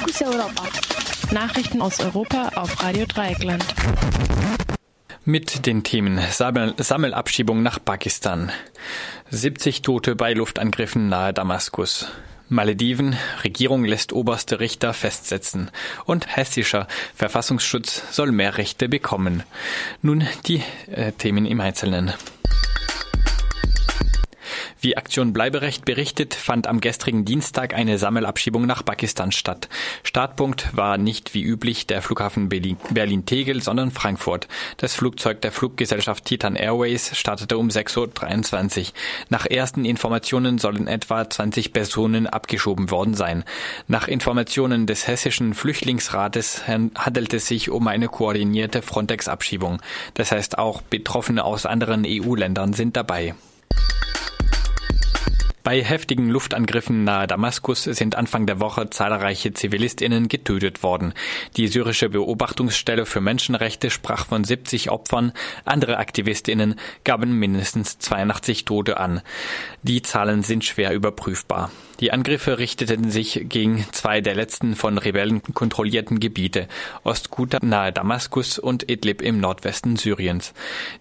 Fokus Europa. Nachrichten aus Europa auf Radio Dreieckland. Mit den Themen Sammel Sammelabschiebung nach Pakistan. 70 Tote bei Luftangriffen nahe Damaskus. Malediven, Regierung lässt oberste Richter festsetzen und hessischer Verfassungsschutz soll mehr Rechte bekommen. Nun die äh, Themen im Einzelnen. Wie Aktion Bleiberecht berichtet, fand am gestrigen Dienstag eine Sammelabschiebung nach Pakistan statt. Startpunkt war nicht wie üblich der Flughafen Berlin-Tegel, sondern Frankfurt. Das Flugzeug der Fluggesellschaft Titan Airways startete um 6.23 Uhr. Nach ersten Informationen sollen etwa 20 Personen abgeschoben worden sein. Nach Informationen des hessischen Flüchtlingsrates handelt es sich um eine koordinierte Frontex-Abschiebung. Das heißt, auch Betroffene aus anderen EU-Ländern sind dabei. Bei heftigen Luftangriffen nahe Damaskus sind Anfang der Woche zahlreiche Zivilistinnen getötet worden. Die syrische Beobachtungsstelle für Menschenrechte sprach von 70 Opfern, andere Aktivistinnen gaben mindestens 82 Tote an. Die Zahlen sind schwer überprüfbar. Die Angriffe richteten sich gegen zwei der letzten von Rebellen kontrollierten Gebiete, Ostguta nahe Damaskus und Idlib im Nordwesten Syriens.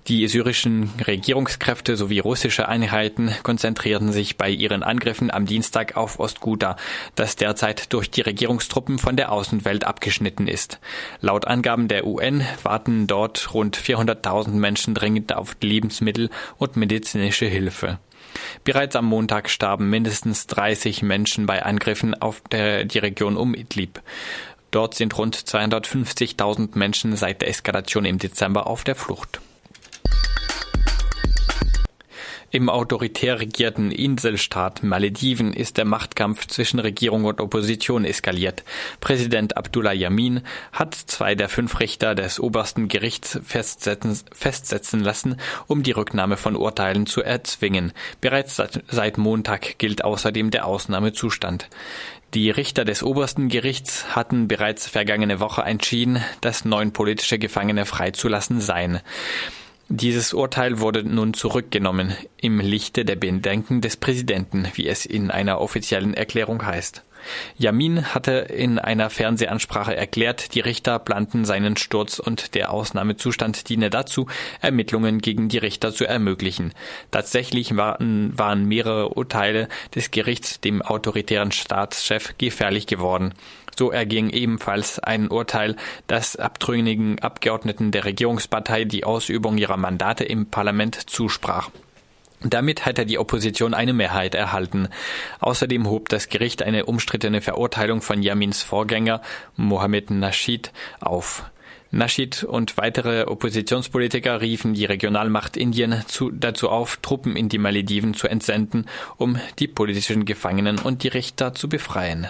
Die syrischen Regierungskräfte sowie russische Einheiten konzentrierten sich bei ihren Angriffen am Dienstag auf Ostguta, das derzeit durch die Regierungstruppen von der Außenwelt abgeschnitten ist. Laut Angaben der UN warten dort rund 400.000 Menschen dringend auf Lebensmittel und medizinische Hilfe. Bereits am Montag starben mindestens 30 Menschen bei Angriffen auf der, die Region um Idlib. Dort sind rund 250.000 Menschen seit der Eskalation im Dezember auf der Flucht. Im autoritär regierten Inselstaat Malediven ist der Machtkampf zwischen Regierung und Opposition eskaliert. Präsident Abdullah Yamin hat zwei der fünf Richter des obersten Gerichts festsetzen, festsetzen lassen, um die Rücknahme von Urteilen zu erzwingen. Bereits seit, seit Montag gilt außerdem der Ausnahmezustand. Die Richter des obersten Gerichts hatten bereits vergangene Woche entschieden, dass neun politische Gefangene freizulassen seien. Dieses Urteil wurde nun zurückgenommen im Lichte der Bedenken des Präsidenten, wie es in einer offiziellen Erklärung heißt. Yamin hatte in einer Fernsehansprache erklärt, die Richter planten seinen Sturz und der Ausnahmezustand diene dazu, Ermittlungen gegen die Richter zu ermöglichen. Tatsächlich waren, waren mehrere Urteile des Gerichts dem autoritären Staatschef gefährlich geworden. So erging ebenfalls ein Urteil, das abtrünnigen Abgeordneten der Regierungspartei die Ausübung ihrer Mandate im Parlament zusprach. Damit hätte die Opposition eine Mehrheit erhalten. Außerdem hob das Gericht eine umstrittene Verurteilung von Yamins Vorgänger Mohammed Nasheed auf. Nasheed und weitere Oppositionspolitiker riefen die Regionalmacht Indien zu, dazu auf, Truppen in die Malediven zu entsenden, um die politischen Gefangenen und die Richter zu befreien.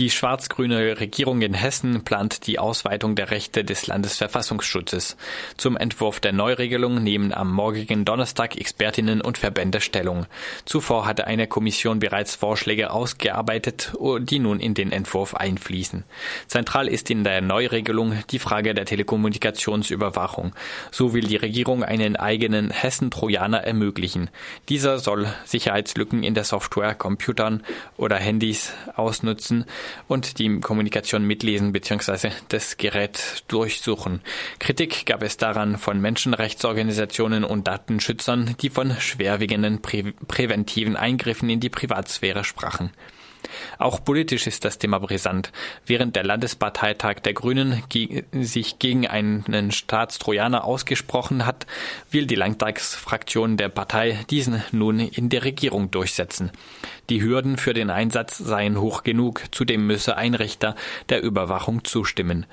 Die schwarz-grüne Regierung in Hessen plant die Ausweitung der Rechte des Landesverfassungsschutzes. Zum Entwurf der Neuregelung nehmen am morgigen Donnerstag Expertinnen und Verbände Stellung. Zuvor hatte eine Kommission bereits Vorschläge ausgearbeitet, die nun in den Entwurf einfließen. Zentral ist in der Neuregelung die Frage der Telekommunikationsüberwachung. So will die Regierung einen eigenen Hessen-Trojaner ermöglichen. Dieser soll Sicherheitslücken in der Software, Computern oder Handys ausnutzen, und die Kommunikation mitlesen bzw. das Gerät durchsuchen. Kritik gab es daran von Menschenrechtsorganisationen und Datenschützern, die von schwerwiegenden prä präventiven Eingriffen in die Privatsphäre sprachen. Auch politisch ist das Thema brisant. Während der Landesparteitag der Grünen sich gegen einen Staatstrojaner ausgesprochen hat, will die Landtagsfraktion der Partei diesen nun in der Regierung durchsetzen. Die Hürden für den Einsatz seien hoch genug, zudem müsse ein Richter der Überwachung zustimmen.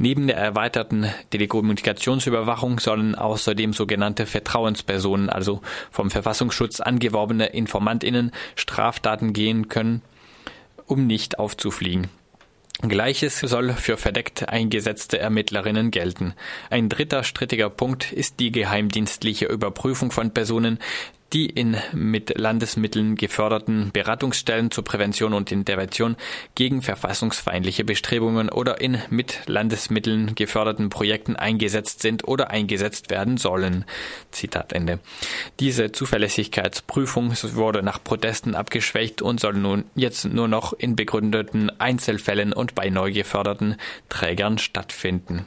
Neben der erweiterten Telekommunikationsüberwachung sollen außerdem sogenannte Vertrauenspersonen, also vom Verfassungsschutz angeworbene Informantinnen, Straftaten gehen können, um nicht aufzufliegen. Gleiches soll für verdeckt eingesetzte Ermittlerinnen gelten. Ein dritter strittiger Punkt ist die geheimdienstliche Überprüfung von Personen, die in mit Landesmitteln geförderten Beratungsstellen zur Prävention und Intervention gegen verfassungsfeindliche Bestrebungen oder in mit Landesmitteln geförderten Projekten eingesetzt sind oder eingesetzt werden sollen. Zitat Ende. Diese Zuverlässigkeitsprüfung wurde nach Protesten abgeschwächt und soll nun jetzt nur noch in begründeten Einzelfällen und bei neu geförderten Trägern stattfinden.